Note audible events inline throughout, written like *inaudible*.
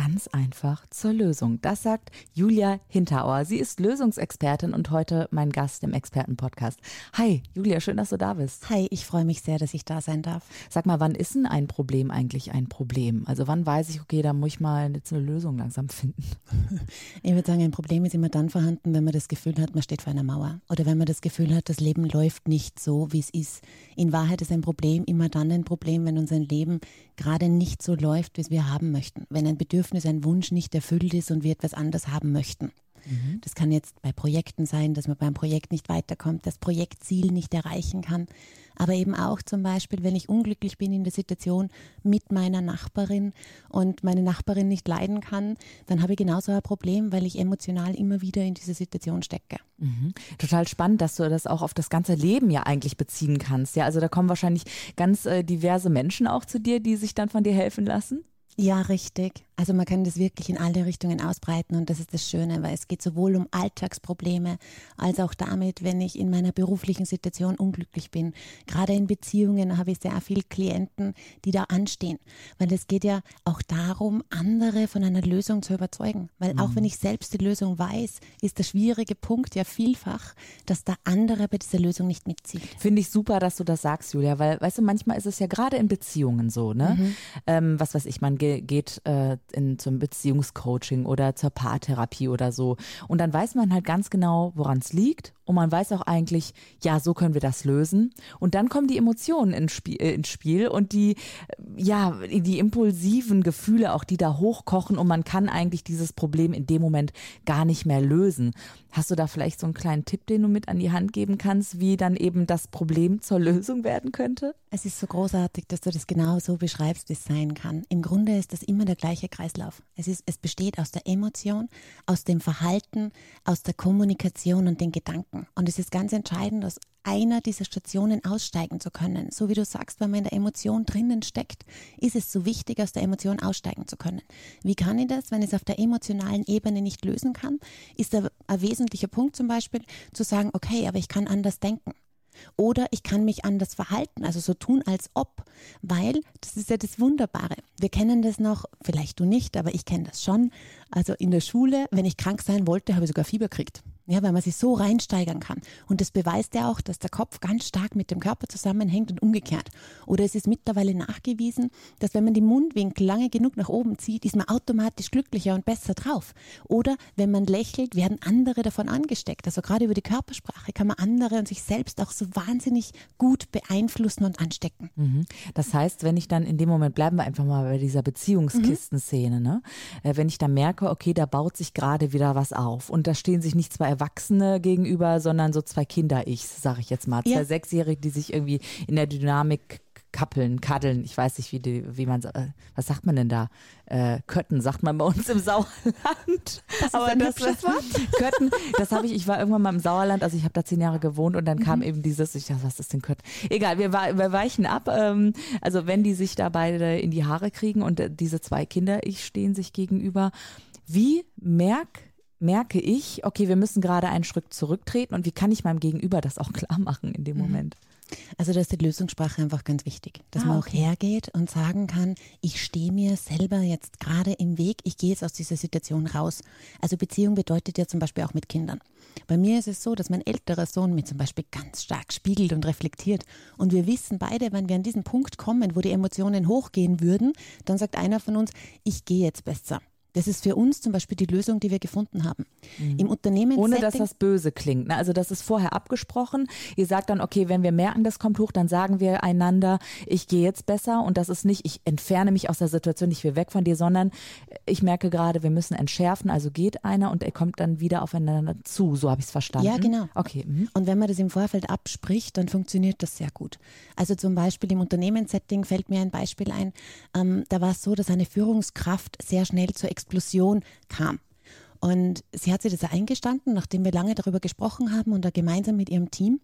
ganz einfach zur Lösung. Das sagt Julia Hinterauer. Sie ist Lösungsexpertin und heute mein Gast im Expertenpodcast. Hi, Julia, schön, dass du da bist. Hi, ich freue mich sehr, dass ich da sein darf. Sag mal, wann ist denn ein Problem eigentlich ein Problem? Also wann weiß ich, okay, da muss ich mal jetzt eine Lösung langsam finden? *laughs* Ich würde sagen, ein Problem ist immer dann vorhanden, wenn man das Gefühl hat, man steht vor einer Mauer. Oder wenn man das Gefühl hat, das Leben läuft nicht so, wie es ist. In Wahrheit ist ein Problem immer dann ein Problem, wenn unser Leben gerade nicht so läuft, wie es wir haben möchten. Wenn ein Bedürfnis, ein Wunsch nicht erfüllt ist und wir etwas anders haben möchten. Mhm. Das kann jetzt bei Projekten sein, dass man beim Projekt nicht weiterkommt, das Projektziel nicht erreichen kann. Aber eben auch zum Beispiel, wenn ich unglücklich bin in der Situation mit meiner Nachbarin und meine Nachbarin nicht leiden kann, dann habe ich genauso ein Problem, weil ich emotional immer wieder in diese Situation stecke. Mhm. Total spannend, dass du das auch auf das ganze Leben ja eigentlich beziehen kannst. Ja, also da kommen wahrscheinlich ganz äh, diverse Menschen auch zu dir, die sich dann von dir helfen lassen. Ja, richtig. Also man kann das wirklich in alle Richtungen ausbreiten und das ist das Schöne, weil es geht sowohl um Alltagsprobleme als auch damit, wenn ich in meiner beruflichen Situation unglücklich bin. Gerade in Beziehungen habe ich sehr viele Klienten, die da anstehen, weil es geht ja auch darum, andere von einer Lösung zu überzeugen. Weil auch wenn mhm. ich selbst die Lösung weiß, ist der schwierige Punkt ja vielfach, dass der andere bei dieser Lösung nicht mitzieht. Finde ich super, dass du das sagst, Julia, weil weißt du, manchmal ist es ja gerade in Beziehungen so, ne? Mhm. Ähm, was weiß ich, man geht äh, in, zum Beziehungscoaching oder zur Paartherapie oder so. Und dann weiß man halt ganz genau, woran es liegt. Und man weiß auch eigentlich, ja, so können wir das lösen. Und dann kommen die Emotionen ins Spiel, äh, ins Spiel und die, ja, die impulsiven Gefühle auch, die da hochkochen und man kann eigentlich dieses Problem in dem Moment gar nicht mehr lösen. Hast du da vielleicht so einen kleinen Tipp, den du mit an die Hand geben kannst, wie dann eben das Problem zur Lösung werden könnte? Es ist so großartig, dass du das genau so beschreibst, wie es sein kann. Im Grunde ist das immer der gleiche Kreislauf. Es, ist, es besteht aus der Emotion, aus dem Verhalten, aus der Kommunikation und den Gedanken. Und es ist ganz entscheidend, aus einer dieser Stationen aussteigen zu können. So wie du sagst, wenn man in der Emotion drinnen steckt, ist es so wichtig, aus der Emotion aussteigen zu können. Wie kann ich das, wenn ich es auf der emotionalen Ebene nicht lösen kann? Ist ein wesentlicher Punkt zum Beispiel zu sagen, okay, aber ich kann anders denken. Oder ich kann mich anders verhalten, also so tun als ob, weil das ist ja das Wunderbare. Wir kennen das noch, vielleicht du nicht, aber ich kenne das schon. Also in der Schule, wenn ich krank sein wollte, habe ich sogar Fieber gekriegt. Ja, weil man sich so reinsteigern kann. Und das beweist ja auch, dass der Kopf ganz stark mit dem Körper zusammenhängt und umgekehrt. Oder es ist mittlerweile nachgewiesen, dass wenn man die Mundwinkel lange genug nach oben zieht, ist man automatisch glücklicher und besser drauf. Oder wenn man lächelt, werden andere davon angesteckt. Also gerade über die Körpersprache kann man andere und sich selbst auch so wahnsinnig gut beeinflussen und anstecken. Mhm. Das heißt, wenn ich dann in dem Moment, bleiben wir einfach mal bei dieser Beziehungskistenszene, mhm. ne? Äh, wenn ich dann merke, okay, da baut sich gerade wieder was auf und da stehen sich nicht zwei Erwachsene gegenüber, sondern so zwei Kinder-Ichs, sage ich jetzt mal. Zwei ja. Sechsjährige, die sich irgendwie in der Dynamik kappeln, kaddeln, ich weiß nicht, wie, die, wie man, äh, was sagt man denn da? Äh, Kötten sagt man bei uns im Sauerland. Das Aber das, das Wort? Kötten, das habe ich, ich war irgendwann mal im Sauerland, also ich habe da zehn Jahre gewohnt und dann mhm. kam eben dieses, ich dachte, was ist denn Kötten? Egal, wir, wir weichen ab. Ähm, also wenn die sich da beide in die Haare kriegen und äh, diese zwei Kinder, ich stehen sich gegenüber, wie merk merke ich, okay, wir müssen gerade einen Schritt zurücktreten und wie kann ich meinem Gegenüber das auch *laughs* klar machen in dem mhm. Moment? Also da ist die Lösungssprache einfach ganz wichtig, dass ah, man auch okay. hergeht und sagen kann, ich stehe mir selber jetzt gerade im Weg, ich gehe jetzt aus dieser Situation raus. Also Beziehung bedeutet ja zum Beispiel auch mit Kindern. Bei mir ist es so, dass mein älterer Sohn mir zum Beispiel ganz stark spiegelt und reflektiert. Und wir wissen beide, wenn wir an diesen Punkt kommen, wo die Emotionen hochgehen würden, dann sagt einer von uns, ich gehe jetzt besser. Das ist für uns zum Beispiel die Lösung, die wir gefunden haben. Mhm. Im Unternehmen. Ohne dass das böse klingt. Ne? Also das ist vorher abgesprochen. Ihr sagt dann, okay, wenn wir merken, das kommt hoch, dann sagen wir einander, ich gehe jetzt besser und das ist nicht, ich entferne mich aus der Situation, ich will weg von dir, sondern ich merke gerade, wir müssen entschärfen, also geht einer und er kommt dann wieder aufeinander zu. So habe ich es verstanden. Ja, genau. Okay. Mhm. Und wenn man das im Vorfeld abspricht, dann funktioniert das sehr gut. Also zum Beispiel im Unternehmenssetting fällt mir ein Beispiel ein. Ähm, da war es so, dass eine Führungskraft sehr schnell zur Explosion kam. Und sie hat sich das eingestanden, nachdem wir lange darüber gesprochen haben und da gemeinsam mit ihrem Team.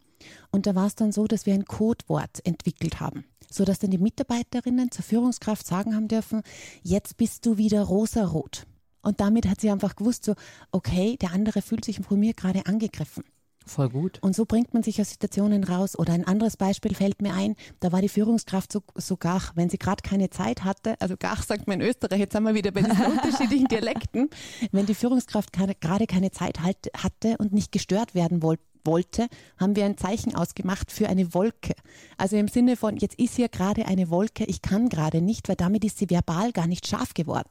Und da war es dann so, dass wir ein Codewort entwickelt haben, sodass dann die Mitarbeiterinnen zur Führungskraft sagen haben dürfen, jetzt bist du wieder rosarot. Und damit hat sie einfach gewusst, so, okay, der andere fühlt sich von mir gerade angegriffen. Voll gut. Und so bringt man sich aus Situationen raus. Oder ein anderes Beispiel fällt mir ein, da war die Führungskraft so, so gach, wenn sie gerade keine Zeit hatte, also gach sagt man in Österreich, jetzt haben wir wieder bei diesen *laughs* unterschiedlichen Dialekten, wenn die Führungskraft gerade keine Zeit halt, hatte und nicht gestört werden wollte, wollte, haben wir ein Zeichen ausgemacht für eine Wolke. Also im Sinne von, jetzt ist hier gerade eine Wolke, ich kann gerade nicht, weil damit ist sie verbal gar nicht scharf geworden.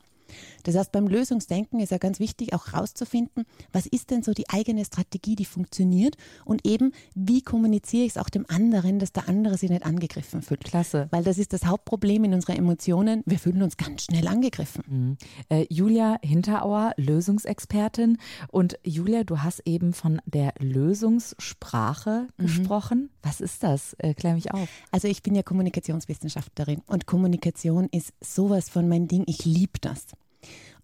Das heißt, beim Lösungsdenken ist ja ganz wichtig, auch herauszufinden, was ist denn so die eigene Strategie, die funktioniert und eben, wie kommuniziere ich es auch dem anderen, dass der andere sich nicht angegriffen fühlt. Klasse. Weil das ist das Hauptproblem in unseren Emotionen. Wir fühlen uns ganz schnell angegriffen. Mhm. Äh, Julia Hinterauer, Lösungsexpertin. Und Julia, du hast eben von der Lösungssprache mhm. gesprochen. Was ist das? Äh, klär mich auf. Also ich bin ja Kommunikationswissenschaftlerin und Kommunikation ist sowas von mein Ding. Ich liebe das.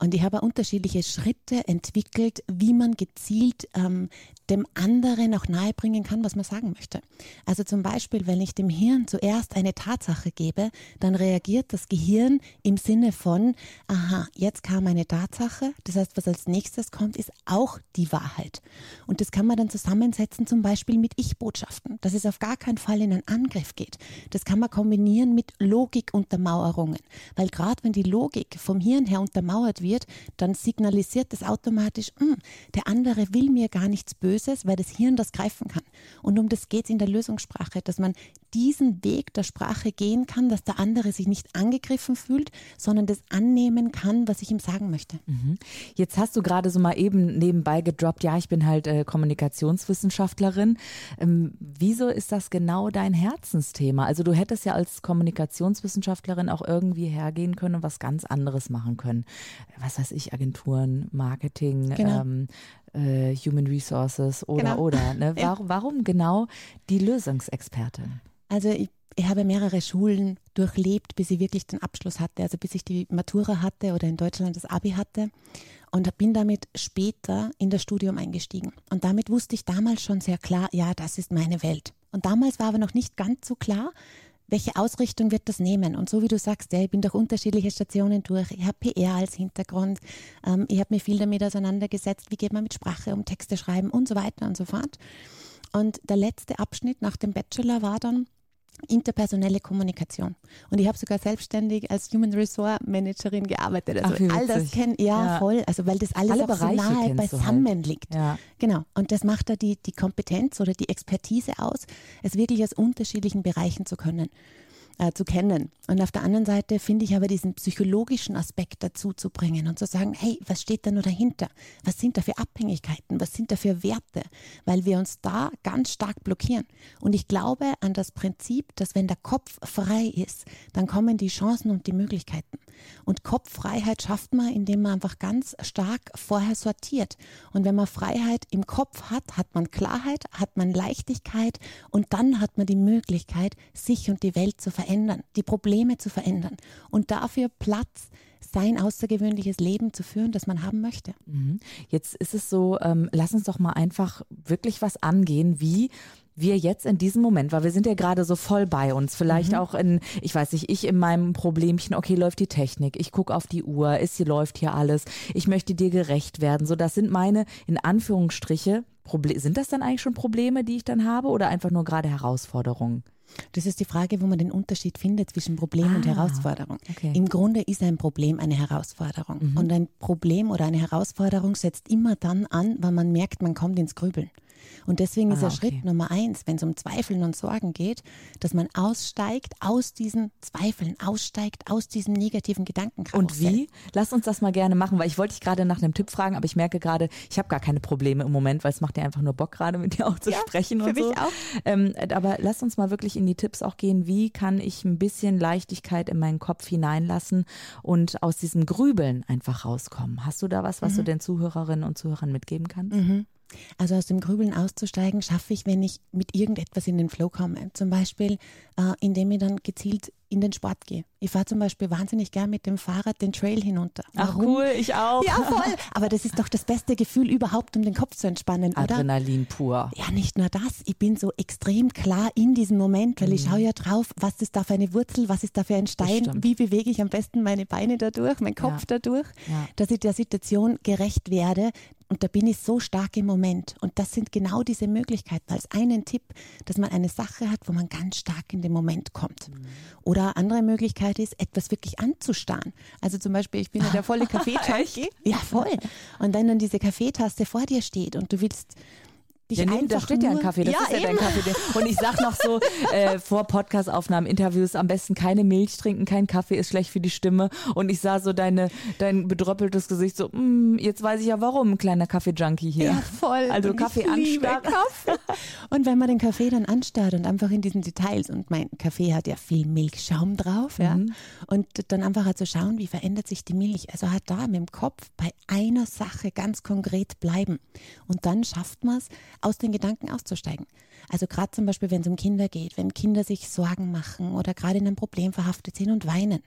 Und ich habe unterschiedliche Schritte entwickelt, wie man gezielt ähm, dem anderen auch nahebringen kann, was man sagen möchte. Also zum Beispiel, wenn ich dem Hirn zuerst eine Tatsache gebe, dann reagiert das Gehirn im Sinne von, aha, jetzt kam eine Tatsache, das heißt, was als nächstes kommt, ist auch die Wahrheit. Und das kann man dann zusammensetzen, zum Beispiel mit Ich-Botschaften, dass es auf gar keinen Fall in einen Angriff geht. Das kann man kombinieren mit Logikuntermauerungen, weil gerade wenn die Logik vom Hirn her untermauert wird, wird, dann signalisiert das automatisch, hm, der andere will mir gar nichts Böses, weil das Hirn das greifen kann. Und um das geht es in der Lösungssprache, dass man diesen Weg der Sprache gehen kann, dass der andere sich nicht angegriffen fühlt, sondern das annehmen kann, was ich ihm sagen möchte. Mhm. Jetzt hast du gerade so mal eben nebenbei gedroppt, ja, ich bin halt äh, Kommunikationswissenschaftlerin. Ähm, wieso ist das genau dein Herzensthema? Also du hättest ja als Kommunikationswissenschaftlerin auch irgendwie hergehen können und was ganz anderes machen können was weiß ich, Agenturen, Marketing, genau. ähm, äh, Human Resources oder genau. oder. Ne? *laughs* Warum, warum genau die Lösungsexpertin? Also ich, ich habe mehrere Schulen durchlebt, bis ich wirklich den Abschluss hatte, also bis ich die Matura hatte oder in Deutschland das Abi hatte und bin damit später in das Studium eingestiegen. Und damit wusste ich damals schon sehr klar, ja, das ist meine Welt. Und damals war aber noch nicht ganz so klar, welche Ausrichtung wird das nehmen? Und so wie du sagst, ja, ich bin durch unterschiedliche Stationen durch. Ich habe PR als Hintergrund. Ähm, ich habe mich viel damit auseinandergesetzt, wie geht man mit Sprache um Texte schreiben und so weiter und so fort. Und der letzte Abschnitt nach dem Bachelor war dann, interpersonelle Kommunikation. Und ich habe sogar selbstständig als Human Resource Managerin gearbeitet. Also Ach, all das kennen, ja, ja, voll. Also weil das alles Alle auch so nahe halt. beisammen halt. liegt. Ja. Genau. Und das macht da die, die Kompetenz oder die Expertise aus, es wirklich aus unterschiedlichen Bereichen zu können äh, zu kennen. Und auf der anderen Seite finde ich aber diesen psychologischen Aspekt dazu zu bringen und zu sagen, hey, was steht da nur dahinter? Was sind da für Abhängigkeiten? Was sind da für Werte? Weil wir uns da ganz stark blockieren. Und ich glaube an das Prinzip, dass wenn der Kopf frei ist, dann kommen die Chancen und die Möglichkeiten. Und Kopffreiheit schafft man, indem man einfach ganz stark vorher sortiert. Und wenn man Freiheit im Kopf hat, hat man Klarheit, hat man Leichtigkeit und dann hat man die Möglichkeit, sich und die Welt zu verändern, die Probleme zu verändern und dafür Platz sein außergewöhnliches Leben zu führen, das man haben möchte. Mhm. Jetzt ist es so, ähm, lass uns doch mal einfach wirklich was angehen, wie wir jetzt in diesem Moment, weil wir sind ja gerade so voll bei uns, vielleicht mhm. auch in, ich weiß nicht, ich in meinem Problemchen, okay, läuft die Technik, ich gucke auf die Uhr, ist hier läuft hier alles, ich möchte dir gerecht werden. So, das sind meine, in Anführungsstriche, Proble sind das dann eigentlich schon Probleme, die ich dann habe oder einfach nur gerade Herausforderungen? Das ist die Frage, wo man den Unterschied findet zwischen Problem ah, und Herausforderung. Okay. Im Grunde ist ein Problem eine Herausforderung. Mhm. Und ein Problem oder eine Herausforderung setzt immer dann an, wenn man merkt, man kommt ins Grübeln. Und deswegen ah, ist der okay. Schritt Nummer eins, wenn es um Zweifeln und Sorgen geht, dass man aussteigt aus diesen Zweifeln, aussteigt aus diesem negativen Gedankenkarussell. Und wie? Lass uns das mal gerne machen, weil ich wollte dich gerade nach einem Tipp fragen, aber ich merke gerade, ich habe gar keine Probleme im Moment, weil es macht dir einfach nur Bock gerade mit dir auch zu ja, sprechen und so. Auch. Ähm, aber lass uns mal wirklich in die Tipps auch gehen. Wie kann ich ein bisschen Leichtigkeit in meinen Kopf hineinlassen und aus diesem Grübeln einfach rauskommen? Hast du da was, was mhm. du den Zuhörerinnen und Zuhörern mitgeben kannst? Mhm. Also aus dem Grübeln auszusteigen schaffe ich, wenn ich mit irgendetwas in den Flow komme. Zum Beispiel, äh, indem ich dann gezielt in den Sport gehe. Ich fahre zum Beispiel wahnsinnig gern mit dem Fahrrad den Trail hinunter. Ach cool, ich auch. Ja, voll. *laughs* Aber das ist doch das beste Gefühl überhaupt, um den Kopf zu entspannen, oder? Adrenalin pur. Ja, nicht nur das. Ich bin so extrem klar in diesem Moment, weil mhm. ich schaue ja drauf, was ist da für eine Wurzel, was ist da für ein Stein, wie bewege ich am besten meine Beine dadurch, mein Kopf ja. dadurch, ja. dass ich der Situation gerecht werde, und da bin ich so stark im Moment. Und das sind genau diese Möglichkeiten als einen Tipp, dass man eine Sache hat, wo man ganz stark in den Moment kommt. Mhm. Oder andere Möglichkeit ist, etwas wirklich anzustarren. Also zum Beispiel, ich bin ja der volle *laughs* Kaffeetasse. ja, voll. Und wenn dann diese Kaffeetasse vor dir steht und du willst dich ja, nee, da steht ja ein Kaffee, das ja, ist ja eben. dein Kaffee. Und ich sag noch so *laughs* äh, vor Podcastaufnahmen, Interviews, am besten keine Milch trinken, kein Kaffee ist schlecht für die Stimme. Und ich sah so deine, dein bedröppeltes Gesicht so, mm, jetzt weiß ich ja warum, ein kleiner Kaffee-Junkie hier. Ja, voll. Also und Kaffee anstarren. Kaffee. *laughs* Und wenn man den Kaffee dann anstarrt und einfach in diesen Details, und mein Kaffee hat ja viel Milchschaum drauf, ja, mhm. und dann einfach halt so schauen, wie verändert sich die Milch. Also halt da mit dem Kopf bei einer Sache ganz konkret bleiben. Und dann schafft man es, aus den Gedanken auszusteigen. Also gerade zum Beispiel, wenn es um Kinder geht, wenn Kinder sich Sorgen machen oder gerade in einem Problem verhaftet sind und weinen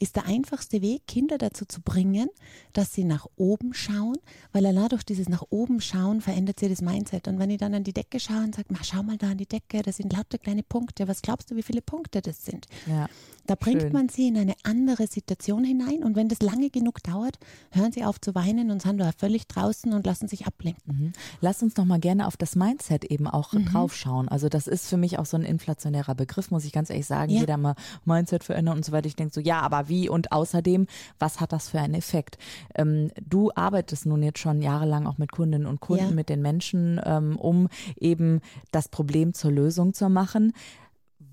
ist der einfachste Weg, Kinder dazu zu bringen, dass sie nach oben schauen, weil allein durch dieses nach oben schauen verändert sie das Mindset. Und wenn ich dann an die Decke schaue und sage, schau mal da an die Decke, das sind lauter kleine Punkte, was glaubst du, wie viele Punkte das sind? Ja, da bringt schön. man sie in eine andere Situation hinein und wenn das lange genug dauert, hören sie auf zu weinen und sind da völlig draußen und lassen sich ablenken. Mhm. Lass uns noch mal gerne auf das Mindset eben auch mhm. drauf schauen. Also das ist für mich auch so ein inflationärer Begriff, muss ich ganz ehrlich sagen. Ja. Jeder mal Mindset verändern und so weiter. Ich denke so, ja, aber wie und außerdem, was hat das für einen Effekt? Ähm, du arbeitest nun jetzt schon jahrelang auch mit Kundinnen und Kunden, ja. mit den Menschen, ähm, um eben das Problem zur Lösung zu machen.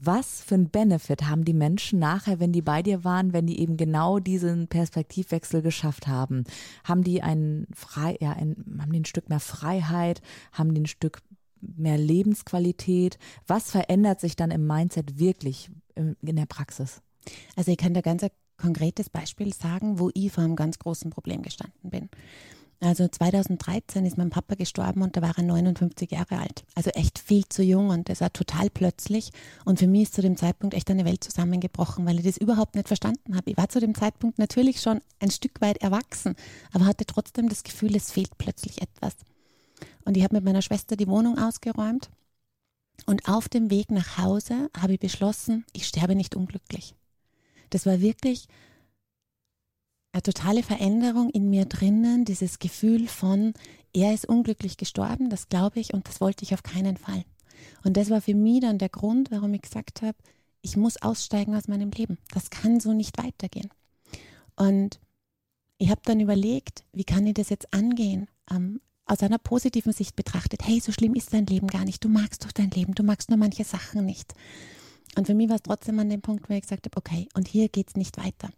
Was für ein Benefit haben die Menschen nachher, wenn die bei dir waren, wenn die eben genau diesen Perspektivwechsel geschafft haben? Haben die ein frei, ja, ein, haben die ein Stück mehr Freiheit? Haben die ein Stück mehr Lebensqualität? Was verändert sich dann im Mindset wirklich in der Praxis? Also ich kann da ganz konkretes Beispiel sagen, wo ich vor einem ganz großen Problem gestanden bin. Also 2013 ist mein Papa gestorben und da war er 59 Jahre alt. Also echt viel zu jung und das war total plötzlich. Und für mich ist zu dem Zeitpunkt echt eine Welt zusammengebrochen, weil ich das überhaupt nicht verstanden habe. Ich war zu dem Zeitpunkt natürlich schon ein Stück weit erwachsen, aber hatte trotzdem das Gefühl, es fehlt plötzlich etwas. Und ich habe mit meiner Schwester die Wohnung ausgeräumt. Und auf dem Weg nach Hause habe ich beschlossen, ich sterbe nicht unglücklich. Das war wirklich eine totale Veränderung in mir drinnen, dieses Gefühl von, er ist unglücklich gestorben, das glaube ich und das wollte ich auf keinen Fall. Und das war für mich dann der Grund, warum ich gesagt habe, ich muss aussteigen aus meinem Leben. Das kann so nicht weitergehen. Und ich habe dann überlegt, wie kann ich das jetzt angehen? Ähm, aus einer positiven Sicht betrachtet, hey, so schlimm ist dein Leben gar nicht. Du magst doch dein Leben, du magst nur manche Sachen nicht. Und für mich war es trotzdem an dem Punkt, wo ich gesagt habe, okay, und hier geht es nicht weiter.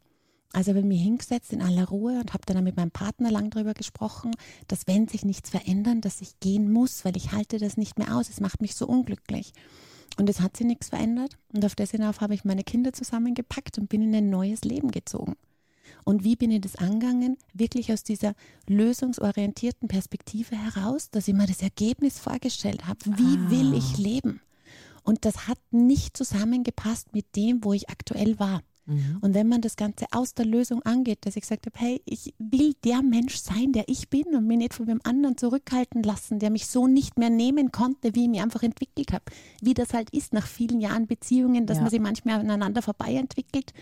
Also habe ich mich hingesetzt in aller Ruhe und habe dann mit meinem Partner lang darüber gesprochen, dass wenn sich nichts verändern, dass ich gehen muss, weil ich halte das nicht mehr aus. Es macht mich so unglücklich. Und es hat sich nichts verändert. Und auf das hinauf habe ich meine Kinder zusammengepackt und bin in ein neues Leben gezogen. Und wie bin ich das angegangen? Wirklich aus dieser lösungsorientierten Perspektive heraus, dass ich mir das Ergebnis vorgestellt habe. Wie ah. will ich leben? Und das hat nicht zusammengepasst mit dem, wo ich aktuell war. Mhm. Und wenn man das Ganze aus der Lösung angeht, dass ich gesagt habe, hey, ich will der Mensch sein, der ich bin und mich nicht von dem anderen zurückhalten lassen, der mich so nicht mehr nehmen konnte, wie ich mich einfach entwickelt habe. Wie das halt ist nach vielen Jahren Beziehungen, dass ja. man sich manchmal aneinander vorbei entwickelt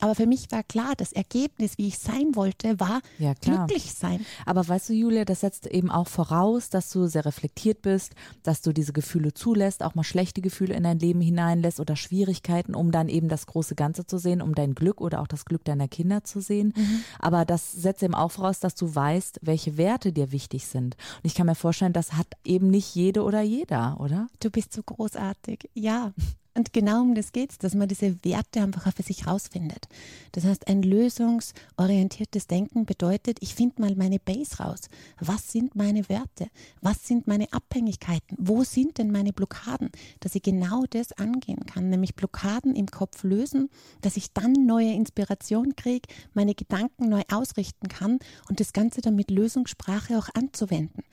aber für mich war klar, das Ergebnis, wie ich sein wollte, war ja, glücklich sein. Aber weißt du, Julia, das setzt eben auch voraus, dass du sehr reflektiert bist, dass du diese Gefühle zulässt, auch mal schlechte Gefühle in dein Leben hineinlässt oder Schwierigkeiten, um dann eben das große Ganze zu sehen, um dein Glück oder auch das Glück deiner Kinder zu sehen. Mhm. Aber das setzt eben auch voraus, dass du weißt, welche Werte dir wichtig sind. Und ich kann mir vorstellen, das hat eben nicht jede oder jeder, oder? Du bist so großartig. Ja, und genau um das geht es, dass man diese Werte einfach für sich rausfindet. Das heißt, ein lösungsorientiertes Denken bedeutet, ich finde mal meine Base raus. Was sind meine Werte? Was sind meine Abhängigkeiten? Wo sind denn meine Blockaden? Dass ich genau das angehen kann, nämlich Blockaden im Kopf lösen, dass ich dann neue Inspiration kriege, meine Gedanken neu ausrichten kann und das Ganze dann mit Lösungssprache auch anzuwenden.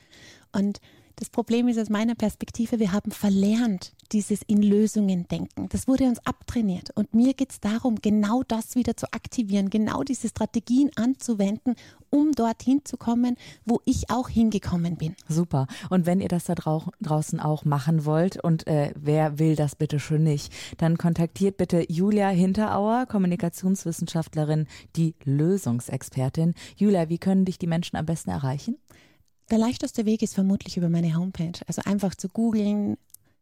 Und Das Problem ist aus meiner Perspektive, wir haben verlernt, dieses in Lösungen denken. Das wurde uns abtrainiert. Und mir geht es darum, genau das wieder zu aktivieren, genau diese Strategien anzuwenden, um dorthin zu kommen, wo ich auch hingekommen bin. Super. Und wenn ihr das da drau draußen auch machen wollt und äh, wer will das bitte schon nicht, dann kontaktiert bitte Julia Hinterauer, Kommunikationswissenschaftlerin, die Lösungsexpertin. Julia, wie können dich die Menschen am besten erreichen? Der leichteste Weg ist vermutlich über meine Homepage. Also einfach zu googeln,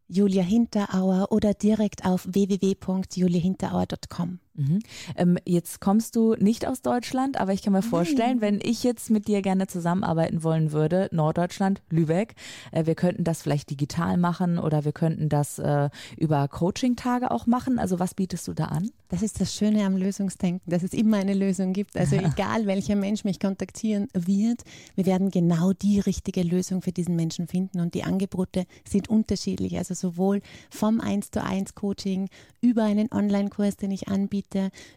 Julia Hinterauer oder direkt auf www.juliahinterauer.com. Mhm. Ähm, jetzt kommst du nicht aus Deutschland, aber ich kann mir vorstellen, wenn ich jetzt mit dir gerne zusammenarbeiten wollen würde, Norddeutschland, Lübeck, äh, wir könnten das vielleicht digital machen oder wir könnten das äh, über Coaching-Tage auch machen. Also was bietest du da an? Das ist das Schöne am Lösungsdenken, dass es immer eine Lösung gibt. Also *laughs* egal welcher Mensch mich kontaktieren wird, wir werden genau die richtige Lösung für diesen Menschen finden und die Angebote sind unterschiedlich. Also sowohl vom 1 zu 1 Coaching über einen Online-Kurs, den ich anbiete,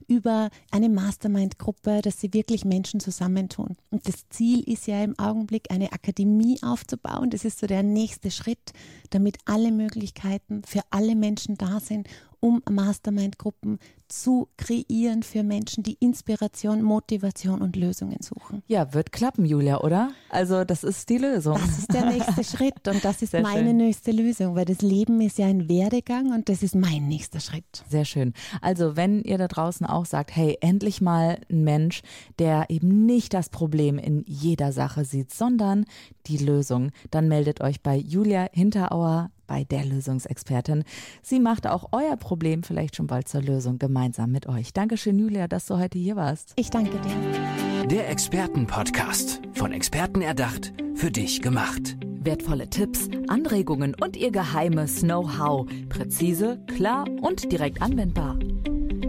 über eine Mastermind-Gruppe, dass sie wirklich Menschen zusammentun. Und das Ziel ist ja im Augenblick, eine Akademie aufzubauen. Das ist so der nächste Schritt, damit alle Möglichkeiten für alle Menschen da sind um Mastermind-Gruppen zu kreieren für Menschen, die Inspiration, Motivation und Lösungen suchen. Ja, wird klappen, Julia, oder? Also das ist die Lösung. Das ist der *laughs* nächste Schritt und das ist Sehr meine schön. nächste Lösung, weil das Leben ist ja ein Werdegang und das ist mein nächster Schritt. Sehr schön. Also wenn ihr da draußen auch sagt, hey, endlich mal ein Mensch, der eben nicht das Problem in jeder Sache sieht, sondern die Lösung, dann meldet euch bei Julia Hinterauer bei der Lösungsexpertin. Sie macht auch euer Problem vielleicht schon bald zur Lösung gemeinsam mit euch. Dankeschön, Julia, dass du heute hier warst. Ich danke dir. Der Expertenpodcast. Von Experten erdacht, für dich gemacht. Wertvolle Tipps, Anregungen und ihr geheimes Know-how. Präzise, klar und direkt anwendbar.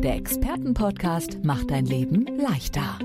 Der Expertenpodcast macht dein Leben leichter.